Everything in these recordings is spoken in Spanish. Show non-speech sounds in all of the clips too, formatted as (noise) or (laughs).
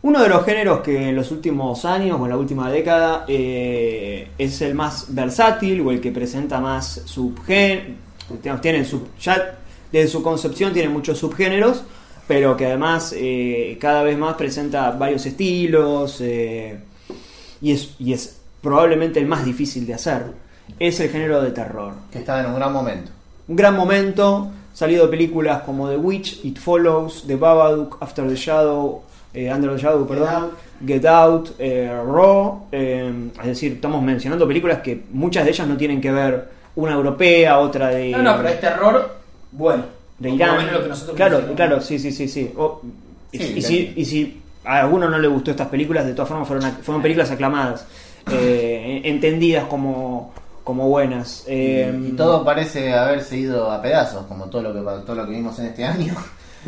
Uno de los géneros que en los últimos años o en la última década eh, es el más versátil o el que presenta más subgéneros, tienen sub, ya desde su concepción tiene muchos subgéneros, pero que además eh, cada vez más presenta varios estilos eh, y, es, y es probablemente el más difícil de hacer, es el género de terror. Que está en un gran momento. Un gran momento, salido películas como The Witch, It Follows, The Babadook, After the Shadow, eh, Under the Shadow, perdón, Get Out, eh, Raw, eh, es decir, estamos mencionando películas que muchas de ellas no tienen que ver, una europea, otra de... No, no, pero es terror bueno. de Irán. lo menos lo que nosotros claro, claro, sí, sí, sí, sí. O- y, Sí, y la- si, y si a alguno no le gustó estas películas, de todas formas fueron, fueron películas aclamadas, eh, (laughs) entendidas como, como buenas. Eh, y todo parece haberse ido a pedazos, como todo lo que todo lo que vimos en este año.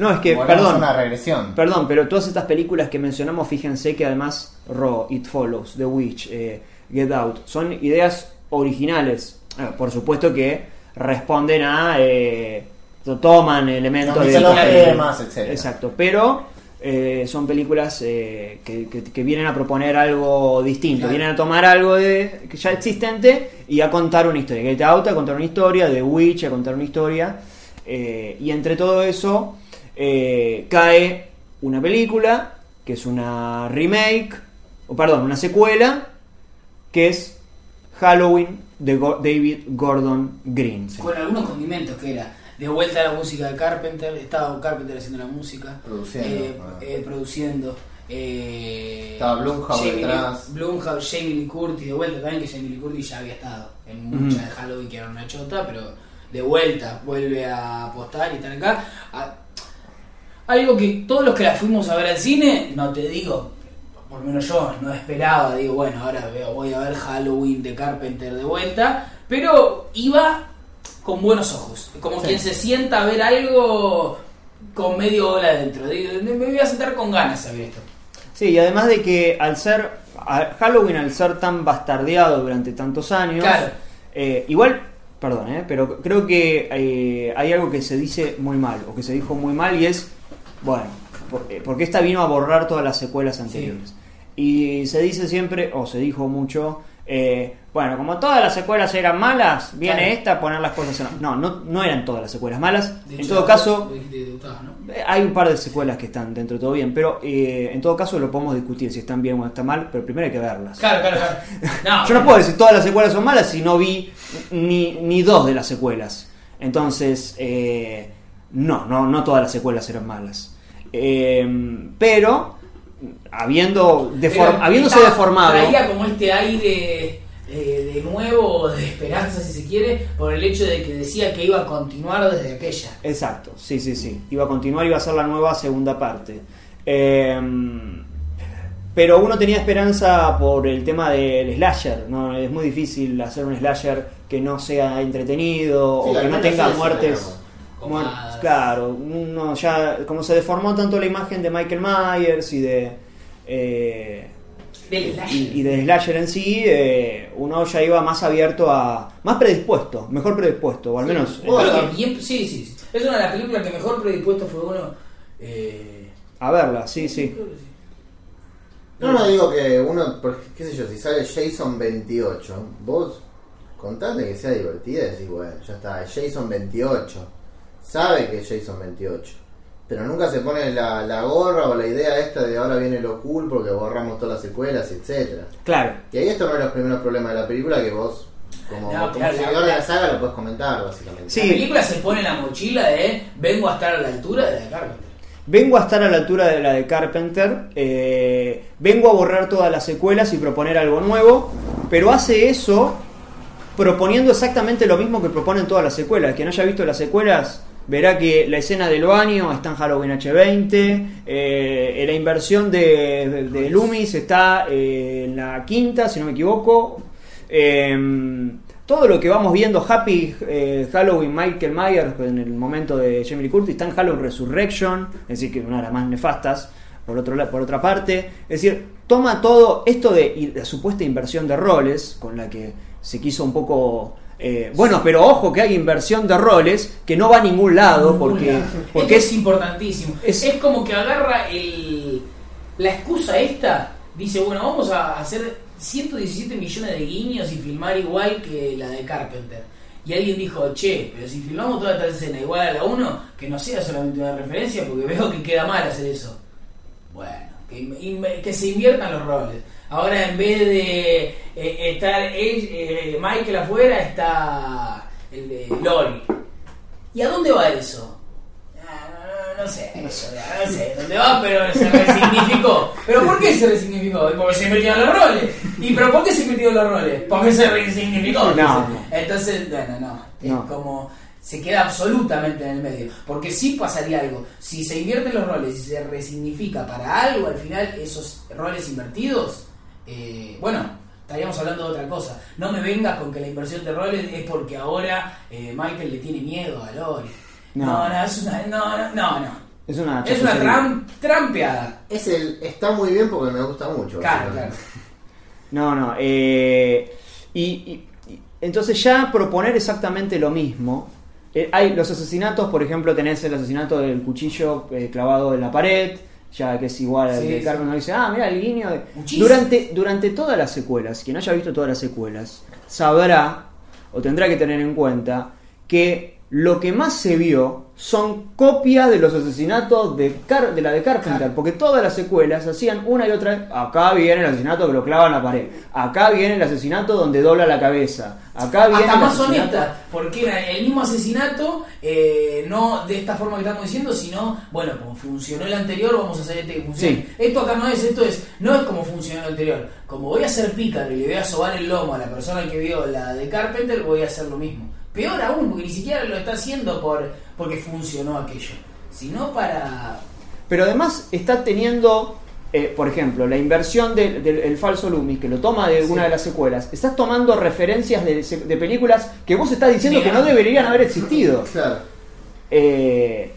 No, es que, perdón, una regresión. Perdón, pero todas estas películas que mencionamos, fíjense que además Raw, It Follows, The Witch, eh, Get Out, son ideas originales. Eh, por supuesto que responden a... eh, toman elementos de... etcétera. Exacto, pero eh, son películas eh, que, que- que vienen a proponer algo distinto, Claro. vienen a tomar algo de, que ya existente y a contar una historia. Get Out a contar una historia, The Witch a contar una historia. eh, y entre todo eso eh, cae una película que es una remake, o perdón, una secuela, que es Halloween de Go- David Gordon Green. Con algunos condimentos que era de vuelta a la música de Carpenter, estaba Carpenter haciendo la música, Produciendo, eh, ah. eh, produciendo. eh, Estaba Blumhouse Jamie detrás. Blumhouse, Jamie Lee Curtis, de vuelta también que Jamie Lee Curtis ya había estado en muchas de Halloween que era una chota, pero de vuelta vuelve a apostar y están acá. A- algo que todos los que la fuimos a ver al cine, no te digo, por lo menos yo no esperaba, digo, bueno, ahora veo, voy a ver Halloween de Carpenter de vuelta, pero iba con buenos ojos, como Sí. quien se sienta a ver algo con medio hora adentro. Digo, me voy a sentar con ganas a ver esto. Sí, y además de que al ser Halloween, al ser tan bastardeado durante tantos años, Claro. eh, igual, perdón, eh, pero creo que eh, hay algo que se dice muy mal, o que se dijo muy mal, y es, bueno, eh, porque esta vino a borrar todas las secuelas anteriores. Y se dice siempre, o se dijo mucho, eh, bueno, como todas las secuelas eran malas, viene Claro. esta a poner las cosas en... No, no, no eran todas las secuelas malas. De en hecho, todo caso, eh, Hay un par de secuelas que están dentro de todo bien, pero eh, en todo caso lo podemos discutir si están bien o están mal, pero primero hay que verlas. Claro, claro, claro. (laughs) No, Yo no puedo decir todas las secuelas son malas si no vi ni, ni dos de las secuelas. Entonces, eh, no, no, no todas las secuelas eran malas. Eh, pero, habiendo deform- Pero habiéndose deformado... Traía como este aire eh, de nuevo, de esperanza, si se quiere, por el hecho de que decía que iba a continuar desde aquella. Exacto, sí, sí, sí. Iba a continuar, iba a ser la nueva segunda parte. Eh, pero uno tenía esperanza por el tema del slasher, ¿no? Es muy difícil hacer un slasher que no sea entretenido Sí, o que no tenga eso, muertes. Claro, uno ya, como se deformó tanto la imagen de Michael Myers y de. eh, Del slasher. y, y del slasher en sí, eh, uno ya iba más abierto a. más predispuesto, mejor predispuesto, o al Sí, menos. vos- Creo Bueno. que bien- sí, sí. Es una de las películas que mejor predispuesto fue uno. Eh, A verla, sí, sí. No, no digo que uno, qué sé yo, si sale Jason 28, vos contale que sea divertida y decís, bueno, ya está, es Jason 28. Sabe que es Jason 28. Pero nunca se pone la, la gorra o la idea esta de ahora viene lo cool porque borramos todas las secuelas, etcétera. Claro. Y ahí esto no es los primeros problemas de la película que vos, como, No, como claro, seguidor de la saga, lo puedes comentar, básicamente. Sí. La película se pone en la mochila de vengo a estar a la altura de la de Carpenter. Vengo a estar a la altura de la de Carpenter, eh, vengo a borrar todas las secuelas y proponer algo nuevo, pero hace eso proponiendo exactamente lo mismo que proponen todas las secuelas. Quien haya visto las secuelas verá que la escena del baño está en Halloween H20, eh, la inversión de, de- Loomis está eh, en la quinta, si no me equivoco. Eh, todo lo que vamos viendo, Happy eh, Halloween Michael Myers en el momento de Jamie Lee Curtis, está en Halloween Resurrection, es decir, que una de las más nefastas, por, otro, por otra parte. Es decir, toma todo esto de la supuesta inversión de roles, con la que se quiso un poco... eh, bueno, pero ojo que hay inversión de roles que no va a ningún lado, porque, porque es es... importantísimo. es- Es, como que agarra el la excusa esta dice, bueno, vamos a hacer 117 millones de guiños y filmar igual que la de Carpenter. Y alguien dijo, che, pero si filmamos toda esta escena igual a la 1, que no sea solamente una referencia, porque veo que queda mal hacer eso. Bueno, que, que se inviertan los roles. Ahora en vez de eh, estar eh, Michael afuera, está el de Lori. ¿Y a dónde va eso? no sé, no sé dónde va, pero se resignificó. ¿Pero por qué se resignificó? Porque se invirtieron los roles. ¿Y pero por qué se invirtieron los roles? Porque se resignificó. No, Entonces, bueno, no. Es como. Se queda absolutamente en el medio. Porque sí pasaría algo. Si se invierten los roles y se resignifica para algo, al final esos roles invertidos, eh, bueno, estaríamos hablando de otra cosa. No me vengas con que la inversión de roles es porque ahora eh, Michael le tiene miedo a Lori. No, no, es una. No, no, no. Es una, es una trampeada. Es el, está muy bien porque me gusta mucho. Claro, claro. (laughs) No, no. Eh, y, entonces ya proponer exactamente lo mismo. Eh, hay los asesinatos, por ejemplo, tenés el asesinato del cuchillo eh, clavado en la pared, ya que es igual al de Carmen, dice, ah, mira el guiño. Durante, durante todas las secuelas, quien haya visto todas las secuelas, sabrá o tendrá que tener en cuenta que lo que más se vio son copias de los asesinatos de, de la de Carpenter, porque todas las secuelas hacían una y otra. Acá viene el asesinato que lo clava en la pared, acá viene el asesinato donde dobla la cabeza, acá viene. Hasta más honesta, porque era el mismo asesinato, eh, no de esta forma que estamos diciendo, sino, bueno, como funcionó el anterior, vamos a hacer este que funcione. Esto acá no es, esto es, no es como funcionó el anterior. Como voy a hacer pícaro y le voy a sobar el lomo a la persona que vio la de Carpenter, voy a hacer lo mismo. Peor aún, porque ni siquiera lo está haciendo por porque funcionó aquello, sino para... Pero además está teniendo, eh, por ejemplo, la inversión del falso Loomis, que lo toma de una de las secuelas. Estás tomando referencias de, películas que vos estás diciendo que no deberían haber existido. (laughs) Claro. Eh,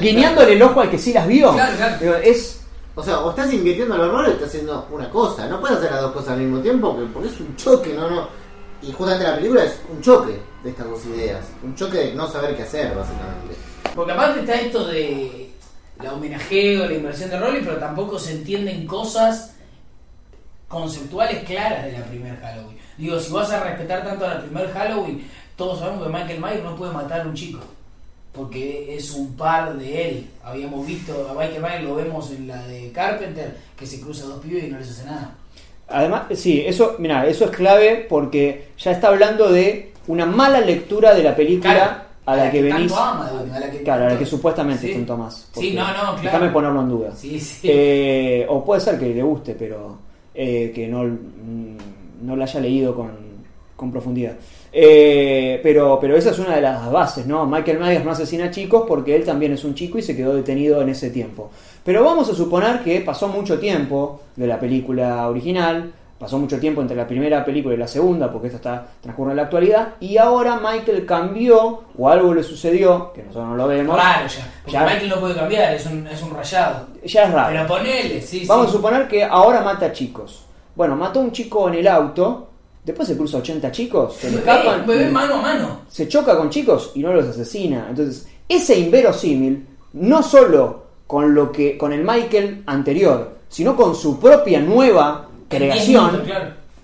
guiñándole el ojo al que sí las vio. Claro, claro. Es, o sea, o estás invirtiendo los roles o estás haciendo una cosa. No puedes hacer las dos cosas al mismo tiempo porque es un choque, ¿no? no Y justamente la película es un choque de estas dos ideas. Un choque de no saber qué hacer, básicamente. Porque aparte está esto de la homenajeo, la inversión de roles, pero tampoco se entienden cosas conceptuales claras de la primer Halloween. Digo, si vas a respetar tanto a la primer Halloween, todos sabemos que Michael Myers no puede matar a un chico. Porque es un par de él. Habíamos visto a Michael Myers, lo vemos en la de Carpenter, que se cruza dos pibes y no les hace nada. Además, sí, eso, mira, eso es clave porque ya está hablando de una mala lectura de la película a, la, que, venís. claro, a la que supuestamente sí. tanto más. Sí, no, no, claro. Déjame ponerlo en duda. Sí, sí. Eh, o puede ser que le guste, pero eh, que no, mm, no la haya leído con, con profundidad. Eh, pero, pero esa es una de las bases, ¿no? Michael Myers no asesina chicos porque él también es un chico y se quedó detenido en ese tiempo. Pero vamos a suponer que pasó mucho tiempo de la película original, pasó mucho tiempo entre la primera película y la segunda, porque esta está transcurre en la actualidad, y ahora Michael cambió, o algo le sucedió, que nosotros no lo vemos. Raro ya, porque Michael no puede cambiar, es un, es un rayado. Ya es raro. Pero ponele, sí, Vamos a suponer que ahora mata chicos. Bueno, mató a un chico en el auto, después se cruza 80 chicos, se le escapan. Bebé mano a mano. Se choca con chicos y no los asesina. Entonces, ese inverosímil, no solo con lo que con el Michael anterior, sino con su propia nueva creación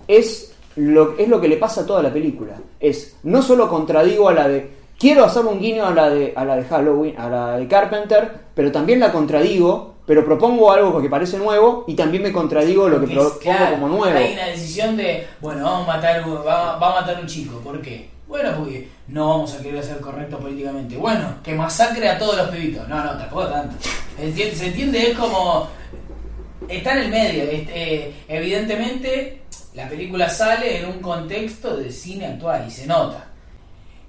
es, lo, es lo que le pasa a toda la película. Es no solo contradigo a la de quiero hacer un guiño a la de a la de Halloween, a la de Carpenter, pero también la contradigo, pero propongo algo que parece nuevo y también me contradigo lo que propongo como nuevo. Hay una decisión de, bueno, vamos a matar va, va a matar un chico, ¿por qué? Bueno, porque no vamos a querer ser correctos políticamente. Bueno, que masacre a todos los pibitos. No, no, tampoco tanto. Se entiende, es como está en el medio. Eh, evidentemente, la película sale en un contexto de cine actual y se nota.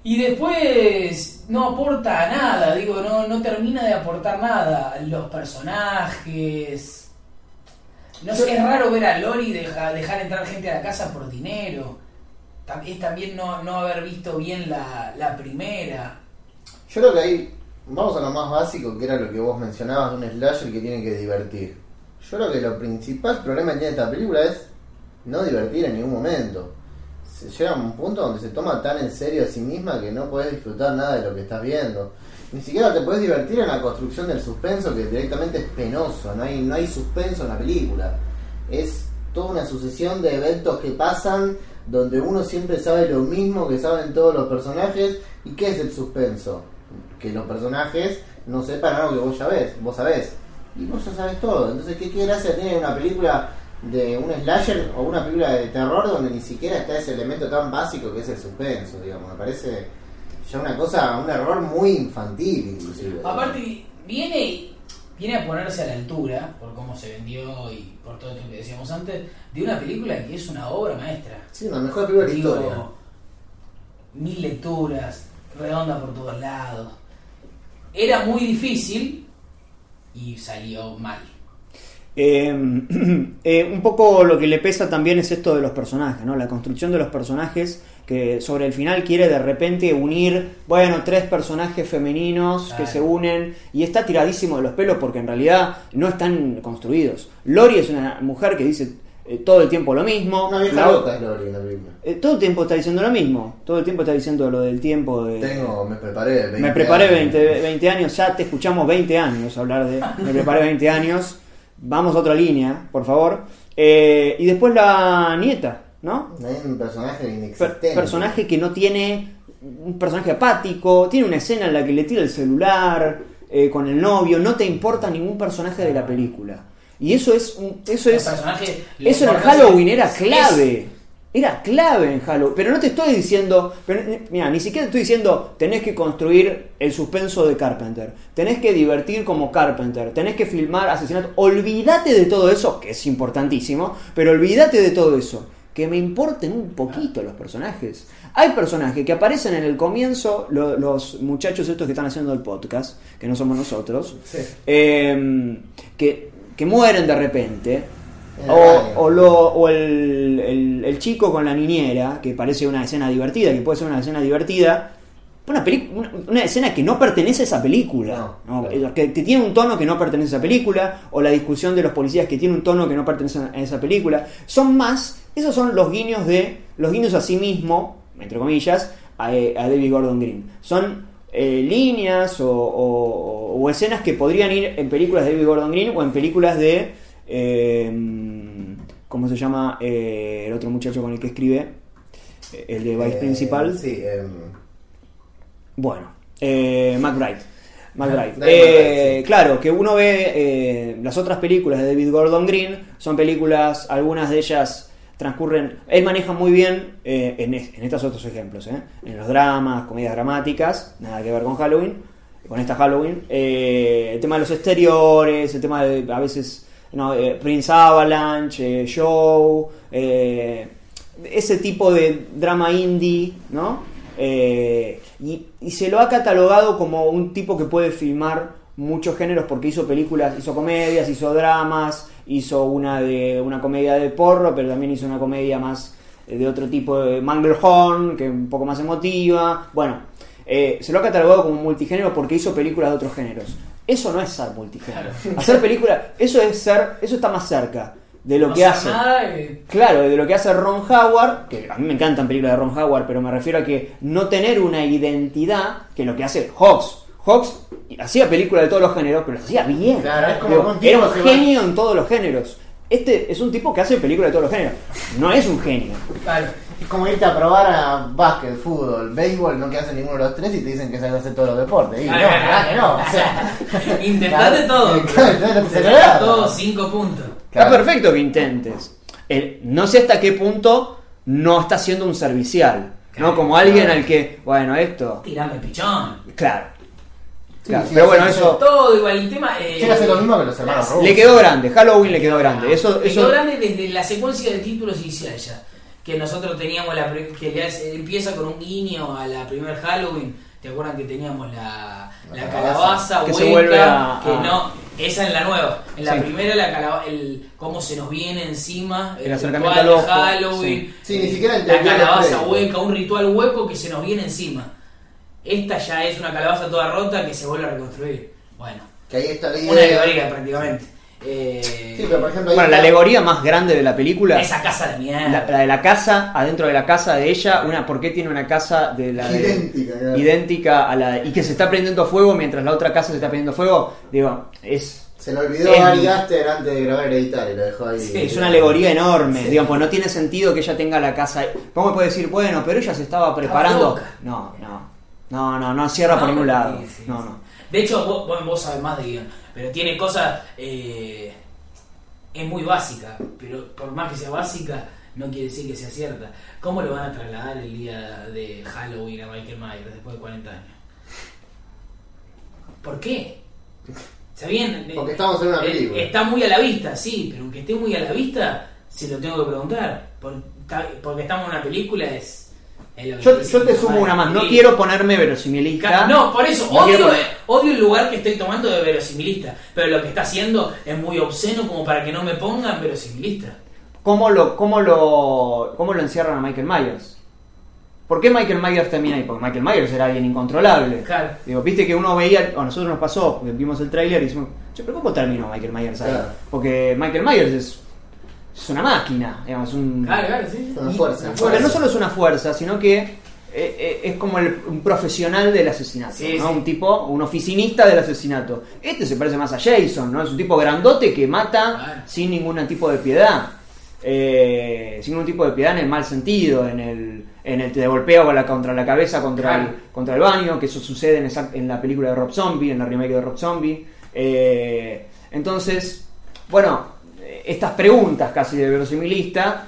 Y después no aporta nada, digo, no, no termina de aportar nada. Los personajes. No sé, es raro ver a Lori dejar entrar gente a la casa por dinero. Es también no, no haber visto bien la, la primera. Yo creo que ahí vamos a lo más básico, que era lo que vos mencionabas de un slasher que tiene que divertir. Yo creo que lo principal problema que tiene esta película es no divertir en ningún momento. Se llega a un punto donde se toma tan en serio a sí misma que no puedes disfrutar nada de lo que estás viendo. Ni siquiera te puedes divertir en la construcción del suspenso, que directamente es penoso. No hay, no hay suspenso en la película. Es toda una sucesión de eventos que pasan donde uno siempre sabe lo mismo que saben todos los personajes. ¿Y qué es el suspenso? Que los personajes no sepan algo que vos ya ves, vos sabés. Y vos ya sabes todo. Entonces, ¿qué, qué gracia tiene una película de un slasher o una película de terror donde ni siquiera está ese elemento tan básico que es el suspenso, digamos? Me parece ya una cosa, un error muy infantil, inclusive. Aparte, viene, viene a ponerse a la altura, por cómo se vendió y por todo esto que decíamos antes, de una película que es una obra maestra. Sí, la mejor película de historia. mil lecturas, redonda por todos lados. Era muy difícil y salió mal. Eh, (clears throat) eh, un poco lo que le pesa también es esto de los personajes, ¿no? La construcción de los personajes que sobre el final quiere de repente unir, bueno, tres personajes femeninos que se unen y está tiradísimo de los pelos porque en realidad no están construidos. Lori es una mujer que dice eh, todo el tiempo lo mismo. Vieja La- loca es Lori la eh, todo el tiempo está diciendo lo mismo. Todo el tiempo está diciendo lo del tiempo de... Tengo, me preparé 20 Me preparé años. 20, 20 años, ya te escuchamos 20 años hablar de. Me preparé 20 años. Vamos a otra línea, por favor. Eh, y después la nieta, ¿no? Un personaje Per- inexistente. personaje que no tiene. Un personaje apático. Tiene una escena en la que le tira el celular eh, con el novio. No te importa ningún personaje de la película. Y eso es. un- eso El es personaje, eso en Halloween era es- clave. Era clave en Halloween. Pero no te estoy diciendo. Eh, mira, ni siquiera te estoy diciendo tenés que construir el suspenso de Carpenter. Tenés que divertir como Carpenter. Tenés que filmar asesinato. Olvídate de todo eso, que es importantísimo. Pero olvídate de todo eso. Que me importen un poquito los personajes. Hay personajes que aparecen en el comienzo, lo- los muchachos estos que están haciendo el podcast, que no somos nosotros, Sí. eh, que, que mueren de repente. O, o lo- o el, el- el chico con la niñera, que parece una escena divertida, que puede ser una escena divertida. Una, una, una escena que no pertenece a esa película. No, ¿no? claro. Que, que tiene un tono que no pertenece a esa película. O la discusión de los policías que tiene un tono que no pertenece a esa película. Son más, esos son los guiños de. Los guiños a sí mismo, entre comillas, a, eh, a David Gordon Green. Son eh, líneas o, o- o escenas que podrían ir en películas de David Gordon Green o en películas de. Eh, ¿Cómo se llama eh, el otro muchacho con el que escribe? El de Vice Eh, Principal. Sí, em, Bueno, eh, McBride. McBride. Eh, sí. Claro, que uno ve eh, las otras películas de David Gordon Green, son películas, algunas de ellas transcurren, él maneja muy bien eh, en, es- en estos otros ejemplos, en los dramas, comedias dramáticas, nada que ver con Halloween, con esta Halloween, el tema de los exteriores, el tema de a veces no, eh, Prince Avalanche, eh, Show, eh, ese tipo de drama indie, ¿no? Eh, y, y se lo ha catalogado como un tipo que puede filmar muchos géneros porque hizo películas, hizo comedias, hizo dramas, hizo una de una comedia de porro, pero también hizo una comedia más eh, de otro tipo de Manglehorn, que es un poco más emotiva. Bueno, eh, se lo ha catalogado como multigénero porque hizo películas de otros géneros. Eso no es ser multigénero. (laughs) Hacer películas, eso es ser, eso está más cerca de lo No que hace. Claro, de lo que hace Ron Howard, que a mí me encantan películas de Ron Howard, pero me refiero a que no tener una identidad que lo que hace Hawks. Hawks hacía películas de todos los géneros, pero las hacía bien. Claro, es como Digo, era un va- genio en todos los géneros. Este es un tipo que hace películas de todos los géneros. No es un genio. claro. Es como irte a probar a básquet, fútbol, béisbol, no que hacen ninguno de los tres y te dicen que sabes hacer todos los deportes. Y no, Ah, verdad que no. O sea, (laughs) Intentate todo. (laughs) Claro, entonces no te Te sale da nada. todo cinco puntos. Claro. Está perfecto que intentes. El- no sé hasta qué punto no está siendo un servicial. ¿no? Como alguien al que, bueno, esto. Tirame el pichón. Claro. Claro, sí, pero sí, bueno, sí. eso Todo igual, el tema. Eh, ser lo mismo que los hermanos le quedó grande. Halloween le quedó grande. Eso, Le eso quedó grande desde la secuencia de títulos inicial ya. Que nosotros teníamos la. pre- que hace- empieza con un guiño a la primer Halloween. ¿Te acuerdan que teníamos la, La la calabaza. calabaza Que se hueca? vuelve a- que a- no. Esa en la nueva. En la Sí. primera, la calaba- el cómo se nos viene encima. El acercamiento ritual al de ojo, Halloween. sí. Sí, ni siquiera La entendí los calabaza hueca, un ritual hueco que se nos viene encima. Esta ya es una calabaza toda rota que se vuelve a reconstruir. Bueno. Que ahí está la Una idea. alegoría prácticamente. Eh, Sí, pero por ejemplo, ahí Bueno, la alegoría más grande de la película, esa casa de mierda. la, la de la casa, adentro de la casa de ella, una, ¿por qué tiene una casa de la de- idéntica, claro. idéntica a la y que se está prendiendo fuego mientras la otra casa se está prendiendo fuego? Digo, es Se le olvidó Es- a Ari Aster antes de grabar Hereditario, lo dejó ahí. Sí, Es una alegoría enorme, Sí. digamos, pues no tiene sentido que ella tenga la casa. ¿Cómo me puede decir, bueno, pero ella se estaba preparando? No, no, no, no, no cierra por No, ningún lado. sí, No, sí. no. De hecho, vos, vos, vos sabés más de guion, pero tiene cosas. eh, es muy básica, pero por más que sea básica, no quiere decir que sea cierta. ¿Cómo lo van a trasladar el día de Halloween a Michael Myers después de 40 años? ¿Por qué? ¿Está bien? Porque estamos en una Eh, película. Está muy a la vista, sí, pero aunque esté muy a la vista, se lo tengo que preguntar. Por- ta- porque estamos en una película es. Yo, te sumo una más, no Sí. quiero ponerme verosimilista. No, por eso, No quiero odio, odio el lugar que estoy tomando de verosimilista. Pero lo que está haciendo es muy obsceno como para que no me pongan verosimilista. ¿Cómo lo, cómo, lo, ¿Cómo lo encierran a Michael Myers? ¿Por qué Michael Myers termina ahí? Porque Michael Myers era alguien incontrolable. Claro. Digo, viste que uno veía, o a nosotros nos pasó, vimos el tráiler y decimos, che, pero ¿cómo terminó Michael Myers ahí? Claro. Porque Michael Myers es, es una máquina, digamos, un... Claro, claro, sí. Una fuerza. Una no solo es una fuerza, sino que eh, eh, es como el- un profesional del asesinato, Sí, ¿no? sí. Un tipo, un oficinista del asesinato. Este se parece más a Jason, ¿no? Es un tipo grandote que mata Claro. sin ningún tipo de piedad. Eh, sin ningún tipo de piedad en el mal sentido, en el, en el te golpeo con la, contra la cabeza, contra, Claro. el, contra el baño, que eso sucede en, esa- en la película de Rob Zombie, en la remake de Rob Zombie. Eh, entonces, bueno, estas preguntas casi de verosimilista,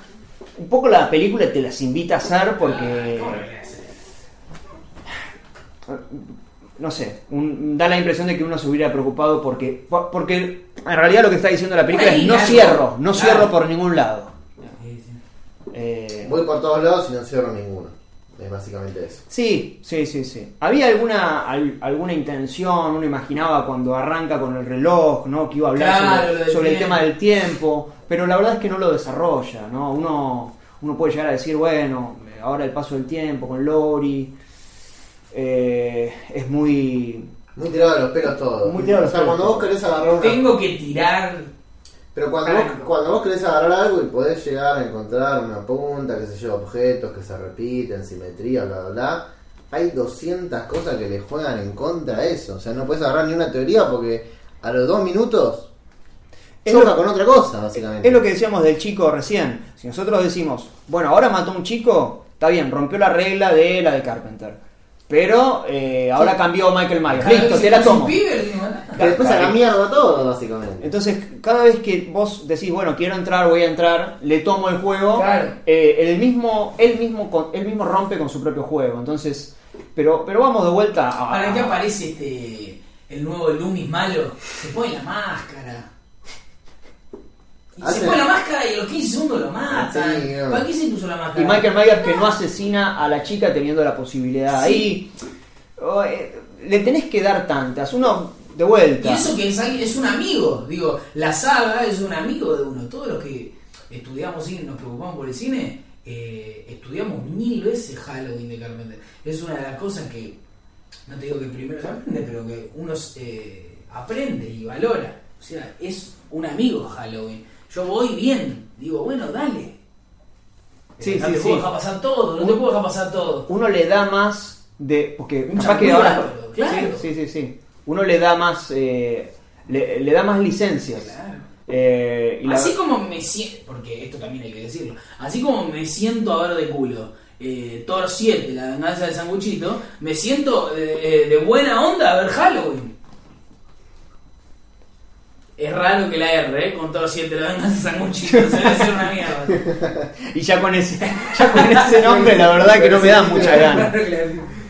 un poco la película te las invita a hacer porque, Ah, no sé, un- da la impresión de que uno se hubiera preocupado porque, por- porque en realidad lo que está diciendo la película es no cierro, no cierro por ningún lado. Eh, Voy por todos lados y no cierro ninguno. Es básicamente eso. Sí, sí, sí, sí. ¿Había alguna, al- alguna intención? Uno imaginaba cuando arranca con el reloj, ¿no? Que iba a hablar Claro, sobre, sobre el tema del tiempo, pero la verdad es que no lo desarrolla, ¿no? Uno, uno puede llegar a decir, bueno, ahora el paso del tiempo con Lori eh, es muy... Muy tirado de los pelos todo. Muy tirado de o sea, pelos cuando vos querés agarrar una. Tengo que tirar. Pero cuando vos, cuando vos querés agarrar algo y podés llegar a encontrar una punta, que se lleva objetos que se repiten, simetría, bla, bla, bla, hay 200 cosas que le juegan en contra a eso. O sea, no puedes agarrar ni una teoría porque a los dos minutos Es choca lo- con otra cosa, básicamente. Es lo que decíamos del chico recién. Si nosotros decimos, bueno, ahora mató a un chico, está bien, rompió la regla de la de Carpenter. Pero eh, ahora cambió Michael Myers. Listo, te la tomo. después a la mierda todo, básicamente. Entonces, cada vez que vos decís, bueno, quiero entrar, voy a entrar, le tomo el juego, Claro. eh, el mismo, él mismo, con- él mismo rompe con su propio juego. Entonces, pero, pero vamos de vuelta a. ¿Para qué aparece este el nuevo Loomis malo? Se pone la máscara. Y Hace- Se pone la máscara y a los 15 segundos lo matan. Sí, no. ¿Para qué se puso la máscara? Y Michael Myers que no asesina a la chica teniendo la posibilidad. Sí. Ahí oh, eh, le tenés que dar tantas. Uno de vuelta. Y eso que es, alguien- es un amigo. Digo, la saga es un amigo de uno. Todos los que estudiamos cine, nos preocupamos por el cine, eh, estudiamos mil veces Halloween de Carpenter. Es una de las cosas que, no te digo que primero se aprende, pero que uno eh, aprende y valora. O sea, es un amigo Halloween. Yo voy bien, digo, bueno, dale. Sí, no sí, te puedo dejar pasar todo, no te puedo dejar pasar todo. Uno le da más de. Porque Un capaz que ahora. claro. Sí, sí, sí. Uno le da más. eh, le, le da más licencias. Claro. Eh, y la- Así como me siento, porque esto también hay que decirlo, así como me siento a ver de culo eh, Thor 7, la venganza del sanguchito, me siento eh, eh, de buena onda a ver Halloween. Es raro que la R, ¿eh? con 7, la venganza del sanguchito, se debe ser una mierda. (laughs) Y ya con ese, ya con ese nombre, la verdad que no me da mucha gana. (laughs)